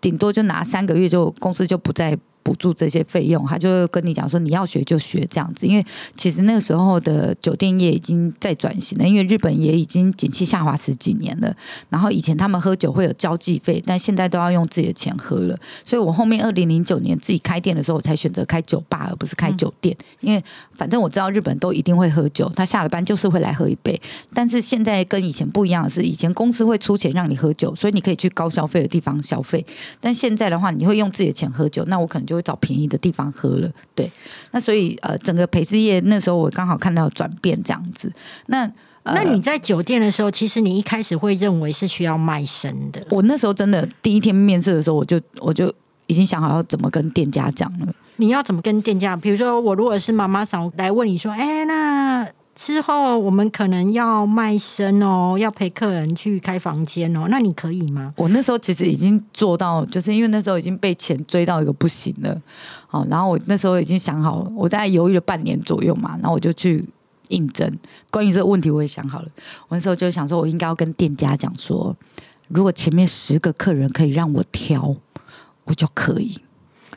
顶多就拿三个月就，公司就不再补助这些费用，他就跟你讲说你要学就学这样子。因为其实那个时候的酒店业已经在转型了，因为日本也已经景气下滑十几年了。然后以前他们喝酒会有交际费，但现在都要用自己的钱喝了。所以我后面二零零九年自己开店的时候，我才选择开酒吧而不是开酒店，因为反正我知道日本都一定会喝酒，他下了班就是会来喝一杯。但是现在跟以前不一样的是，以前公司会出钱让你喝酒，所以你可以去高消费的地方消费。但现在的话，你会用自己的钱喝酒，那我可能就会找便宜的地方喝了。对，那所以呃，整个陪侍业那时候我刚好看到转变这样子。那呃那你在酒店的时候，其实你一开始会认为是需要卖身的，我那时候真的第一天面试的时候，我就我就已经想好要怎么跟店家讲了。你要怎么跟店家？比如说，我如果是妈妈桑来问你说，哎，那之后我们可能要卖身哦，要陪客人去开房间哦，那你可以吗？我那时候其实已经做到，就是因为那时候已经被钱追到一个不行了，好，然后我那时候已经想好了，我大概犹豫了半年左右嘛，然后我就去应征。关于这个问题，我也想好了，我那时候就想说，我应该要跟店家讲说，如果前面十个客人可以让我挑，我就可以。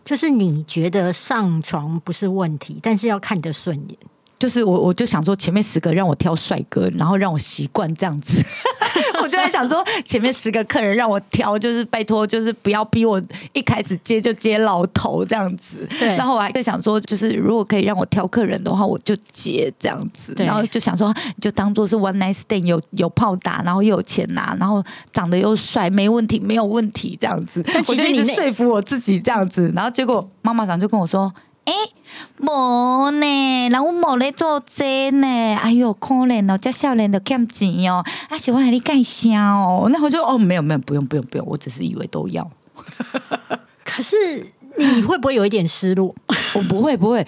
就是你觉得上床不是问题，但是要看得顺眼。就是我，我就想说前面十个让我挑帅哥，然后让我习惯这样子。我就在想说，前面十个客人让我挑，就是拜托，就是不要逼我一开始接就接老头这样子。对然后我还在想说，就是如果可以让我挑客人的话，我就接这样子。然后就想说，就当做是 one night stand，有有炮打，然后又有钱拿，然后长得又帅，没问题，没有问题这样子。其我就一直说服我自己这样子，然后结果妈妈长就跟我说。诶，无呢，人我无咧做这呢，哎哟，可怜哦，这少年都欠钱哦，啊，喜欢给你介绍哦，那我就哦，没有没有，不用不用不用，我只是以为都要，可是你会不会有一点失落？我不会不会，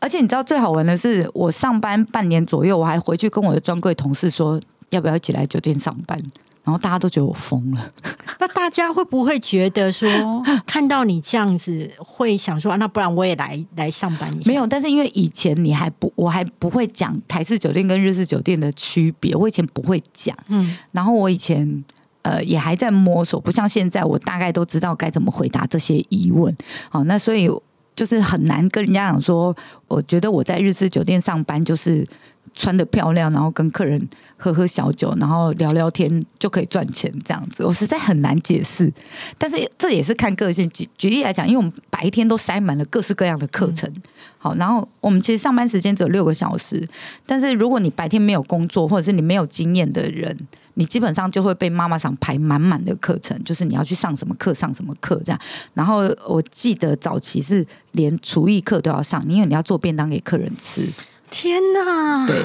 而且你知道最好玩的是，我上班半年左右，我还回去跟我的专柜同事说，要不要一起来酒店上班？然后大家都觉得我疯了。那大家会不会觉得说，看到你这样子，会想说，那不然我也来来上班一下？没有，但是因为以前你还不，我还不会讲台式酒店跟日式酒店的区别，我以前不会讲。嗯，然后我以前呃也还在摸索，不像现在，我大概都知道该怎么回答这些疑问。好，那所以就是很难跟人家讲说，我觉得我在日式酒店上班就是穿的漂亮，然后跟客人。喝喝小酒，然后聊聊天就可以赚钱，这样子我实在很难解释。但是这也是看个性。举举例来讲，因为我们白天都塞满了各式各样的课程，好，然后我们其实上班时间只有六个小时。但是如果你白天没有工作，或者是你没有经验的人，你基本上就会被妈妈上排满满的课程，就是你要去上什么课，上什么课这样。然后我记得早期是连厨艺课都要上，因为你要做便当给客人吃。天哪！对。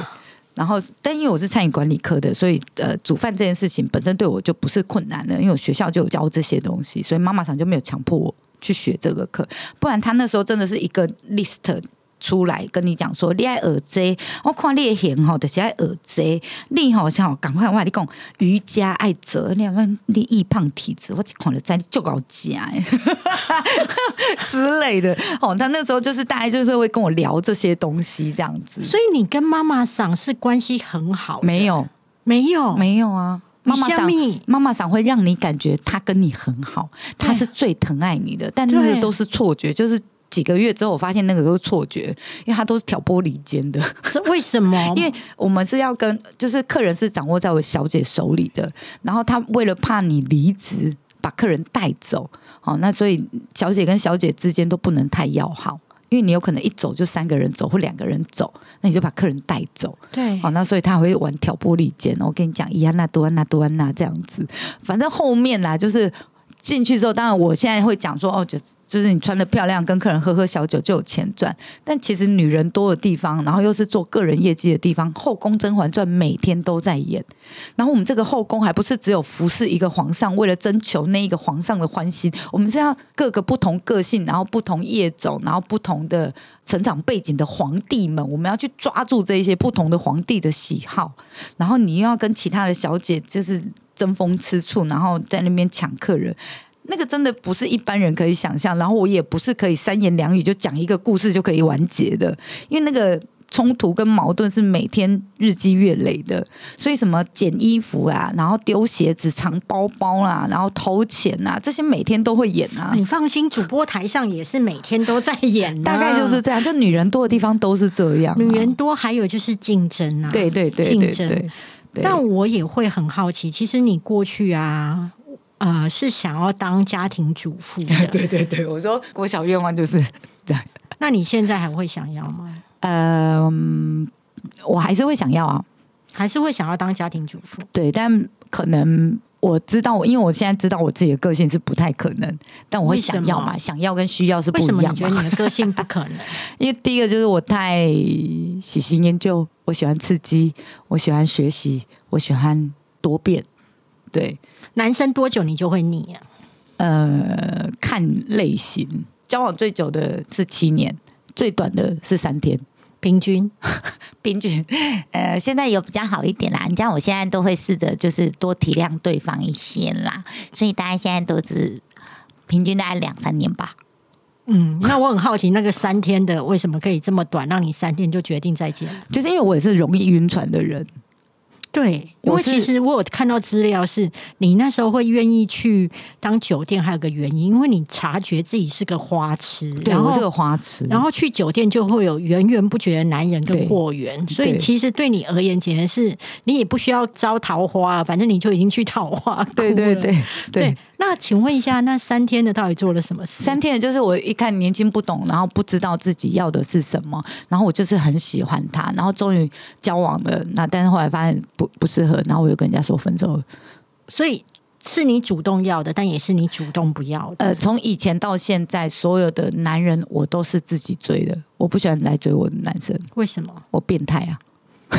然后，但因为我是餐饮管理科的，所以呃，煮饭这件事情本身对我就不是困难的，因为我学校就有教这些东西，所以妈妈常就没有强迫我去学这个课，不然他那时候真的是一个 list。出来跟你讲说，你爱耳贼，我看你型吼，就是爱耳贼。你好像赶快我跟你讲瑜伽爱折，你问你易胖体质，我看了在就搞假 之类的。哦，他那时候就是大概就是会跟我聊这些东西这样子。所以你跟妈妈桑是关系很好？没有，没有，没有啊。妈妈桑，妈妈桑会让你感觉他跟你很好，他是最疼爱你的，但那个都是错觉，就是。几个月之后，我发现那个都是错觉，因为他都是挑拨离间的。为什么？因为我们是要跟，就是客人是掌握在我小姐手里的，然后他为了怕你离职，把客人带走，哦，那所以小姐跟小姐之间都不能太要好，因为你有可能一走就三个人走或两个人走，那你就把客人带走。对，好，那所以他会玩挑拨离间。我跟你讲，伊安娜多安娜多安娜这样子，反正后面啦，就是。进去之后，当然我现在会讲说，哦，就就是你穿的漂亮，跟客人喝喝小酒就有钱赚。但其实女人多的地方，然后又是做个人业绩的地方，后宫《甄嬛传》每天都在演。然后我们这个后宫还不是只有服侍一个皇上，为了征求那一个皇上的欢心，我们是要各个不同个性，然后不同业种，然后不同的成长背景的皇帝们，我们要去抓住这一些不同的皇帝的喜好，然后你又要跟其他的小姐就是。争风吃醋，然后在那边抢客人，那个真的不是一般人可以想象。然后我也不是可以三言两语就讲一个故事就可以完结的，因为那个冲突跟矛盾是每天日积月累的。所以什么捡衣服啊，然后丢鞋子、藏包包啦，然后偷钱啊，这些每天都会演啊。你放心，主播台上也是每天都在演，大概就是这样。就女人多的地方都是这样，女人多还有就是竞争啊，对对对，竞争。但我也会很好奇，其实你过去啊，呃，是想要当家庭主妇的。对对对，我说我小愿望就是 这样。那你现在还会想要吗？嗯，我还是会想要啊，还是会想要当家庭主妇。对，但可能我知道，因为我现在知道我自己的个性是不太可能，但我会想要嘛，想要跟需要是不一样。你觉得你的个性不可能？因为第一个就是我太喜新厌旧。我喜欢刺激，我喜欢学习，我喜欢多变。对，男生多久你就会腻啊？呃，看类型，交往最久的是七年，最短的是三天，平均 平均。呃，现在有比较好一点啦。你像我现在都会试着就是多体谅对方一些啦，所以大家现在都是平均大概两三年吧。嗯，那我很好奇，那个三天的为什么可以这么短，让你三天就决定再见？就是因为我也是容易晕船的人。对，因为其实我有看到资料，是你那时候会愿意去当酒店，还有个原因，因为你察觉自己是个花痴，然后是个花痴，然后去酒店就会有源源不绝的男人跟货源，所以其实对你而言，简直是你也不需要招桃花，反正你就已经去桃花。对对对对。那请问一下，那三天的到底做了什么事？三天的就是我一看年轻不懂，然后不知道自己要的是什么，然后我就是很喜欢他，然后终于交往了，那但是后来发现不不适合，然后我又跟人家说分手了。所以是你主动要的，但也是你主动不要的。呃，从以前到现在，所有的男人我都是自己追的，我不喜欢来追我的男生。为什么？我变态啊！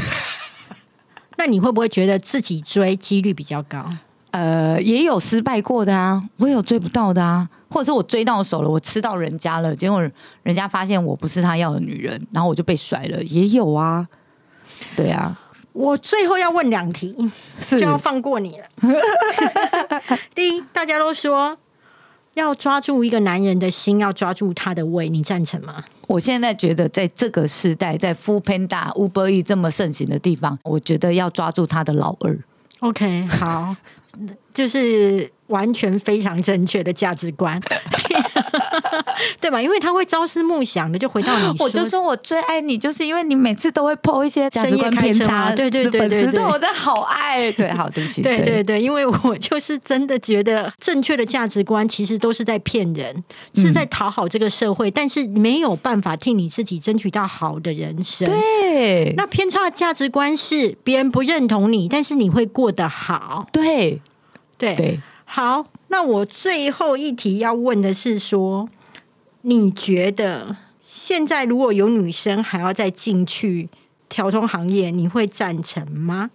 那你会不会觉得自己追几率比较高？呃，也有失败过的啊，我也有追不到的啊，或者是我追到手了，我吃到人家了，结果人家发现我不是他要的女人，然后我就被甩了，也有啊，对啊。我最后要问两题，就要放过你了。第一，大家都说要抓住一个男人的心，要抓住他的胃，你赞成吗？我现在觉得，在这个时代，在 Full Panda、Uber E 这么盛行的地方，我觉得要抓住他的老二。OK，好，就是完全非常正确的价值观。对吧？因为他会朝思暮想的，就回到你。我就说我最爱你，就是因为你每次都会抛一些价值观偏差。对对对对对，我真的好爱。对，好对不起。对对对，因为我 就是真的觉得正确的价值观其实都是在骗人，是在讨好这个社会，但是没有办法替你自己争取到好的人生。对，那偏差的价值观是别人不认同你，但是你会过得好。对对对，好。那我最后一题要问的是说。你觉得现在如果有女生还要再进去调通行业，你会赞成吗？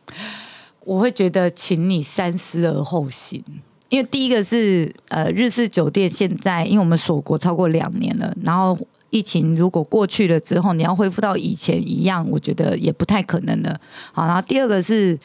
我会觉得，请你三思而后行。因为第一个是呃，日式酒店现在因为我们锁国超过两年了，然后疫情如果过去了之后，你要恢复到以前一样，我觉得也不太可能了。好，然后第二个是。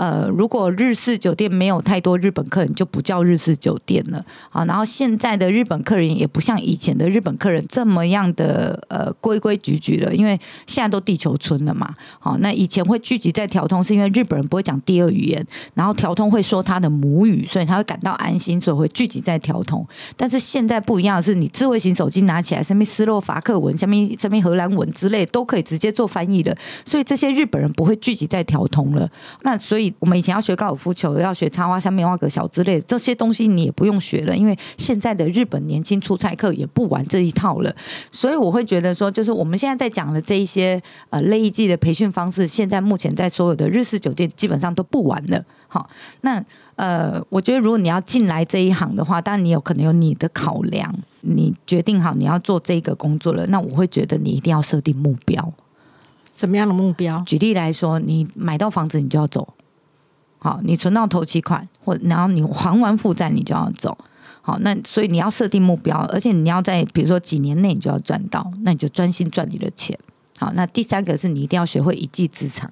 呃，如果日式酒店没有太多日本客人，就不叫日式酒店了啊。然后现在的日本客人也不像以前的日本客人这么样的呃规规矩矩了，因为现在都地球村了嘛。好，那以前会聚集在调通，是因为日本人不会讲第二语言，然后调通会说他的母语，所以他会感到安心，所以会聚集在调通。但是现在不一样的是，你智慧型手机拿起来，上面斯洛伐克文、下面上面荷兰文之类都可以直接做翻译的，所以这些日本人不会聚集在调通了。那所以。我们以前要学高尔夫球，要学插花、下面花格小之类这些东西，你也不用学了，因为现在的日本年轻出差客也不玩这一套了。所以我会觉得说，就是我们现在在讲的这一些呃类艺季的培训方式，现在目前在所有的日式酒店基本上都不玩了。好，那呃，我觉得如果你要进来这一行的话，当然你有可能有你的考量，你决定好你要做这个工作了，那我会觉得你一定要设定目标。什么样的目标？举例来说，你买到房子，你就要走。好，你存到头期款，或然后你还完负债，你就要走。好，那所以你要设定目标，而且你要在比如说几年内你就要赚到，那你就专心赚你的钱。好，那第三个是你一定要学会一技之长。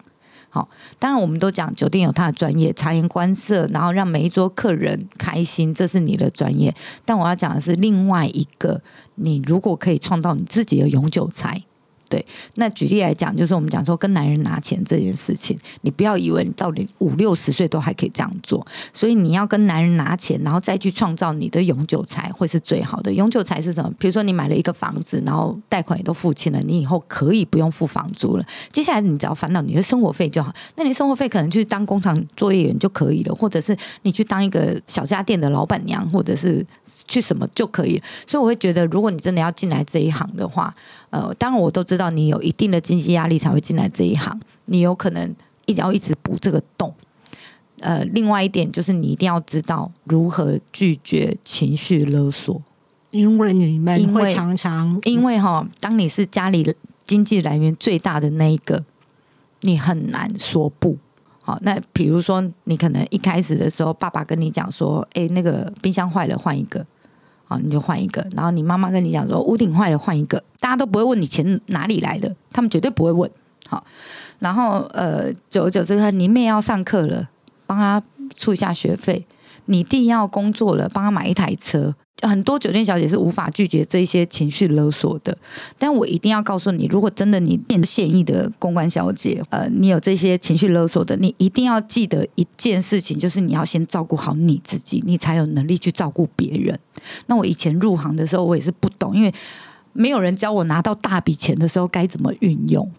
好，当然我们都讲酒店有它的专业，察言观色，然后让每一桌客人开心，这是你的专业。但我要讲的是另外一个，你如果可以创造你自己的永久财。对，那举例来讲，就是我们讲说跟男人拿钱这件事情，你不要以为你到底五六十岁都还可以这样做，所以你要跟男人拿钱，然后再去创造你的永久财，会是最好的。永久财是什么？比如说你买了一个房子，然后贷款也都付清了，你以后可以不用付房租了。接下来你只要烦恼你的生活费就好，那你生活费可能去当工厂作业员就可以了，或者是你去当一个小家电的老板娘，或者是去什么就可以。所以我会觉得，如果你真的要进来这一行的话，呃，当然我都知道你有一定的经济压力才会进来这一行，你有可能一直要一直补这个洞。呃，另外一点就是你一定要知道如何拒绝情绪勒索，因为你们会常常因为哈，当你是家里经济来源最大的那一个，你很难说不。好，那比如说你可能一开始的时候，爸爸跟你讲说，哎，那个冰箱坏了，换一个。好，你就换一个。然后你妈妈跟你讲说屋顶坏了，换一个。大家都不会问你钱哪里来的，他们绝对不会问。好，然后呃，久而久之，他你妹要上课了，帮她出一下学费；你弟要工作了，帮他买一台车。很多酒店小姐是无法拒绝这些情绪勒索的，但我一定要告诉你，如果真的你变现役的公关小姐，呃，你有这些情绪勒索的，你一定要记得一件事情，就是你要先照顾好你自己，你才有能力去照顾别人。那我以前入行的时候，我也是不懂，因为没有人教我拿到大笔钱的时候该怎么运用。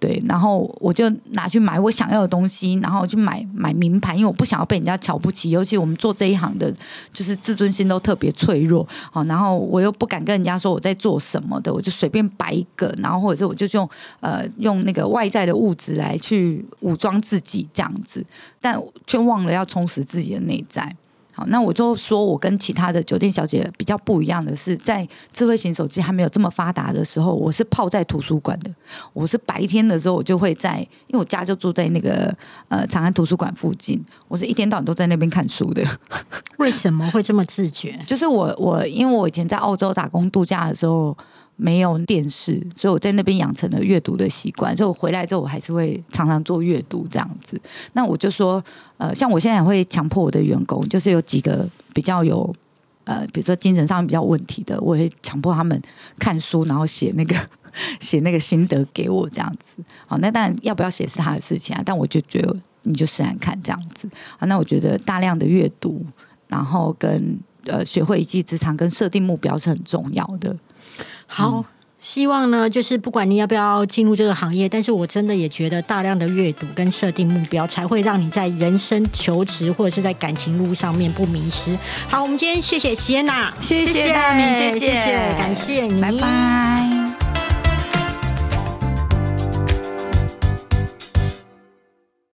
对，然后我就拿去买我想要的东西，然后去买买名牌，因为我不想要被人家瞧不起，尤其我们做这一行的，就是自尊心都特别脆弱。好，然后我又不敢跟人家说我在做什么的，我就随便摆一个，然后或者是我就用呃用那个外在的物质来去武装自己这样子，但却忘了要充实自己的内在。好，那我就说，我跟其他的酒店小姐比较不一样的是，在智慧型手机还没有这么发达的时候，我是泡在图书馆的。我是白天的时候，我就会在，因为我家就住在那个呃长安图书馆附近，我是一天到晚都在那边看书的。为什么会这么自觉？就是我我因为我以前在澳洲打工度假的时候。没有电视，所以我在那边养成了阅读的习惯。所以我回来之后，我还是会常常做阅读这样子。那我就说，呃，像我现在会强迫我的员工，就是有几个比较有呃，比如说精神上比较问题的，我会强迫他们看书，然后写那个写那个心得给我这样子。好，那当然要不要写是他的事情啊，但我就觉得你就试试看这样子。好，那我觉得大量的阅读，然后跟呃学会一技之长，跟设定目标是很重要的。好，希望呢，就是不管你要不要进入这个行业，但是我真的也觉得大量的阅读跟设定目标，才会让你在人生求职或者是在感情路上面不迷失。好，我们今天谢谢谢娜，谢谢大米，谢谢谢，感谢你，拜拜。